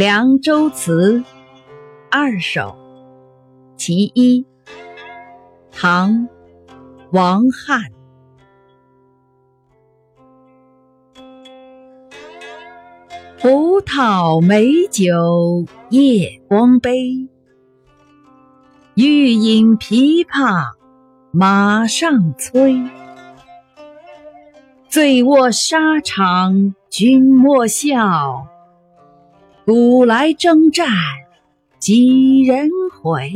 凉州词》二首其一，唐·王翰。葡萄美酒夜光杯，欲饮琵琶马上催。醉卧沙场君莫笑。古来征战几人回？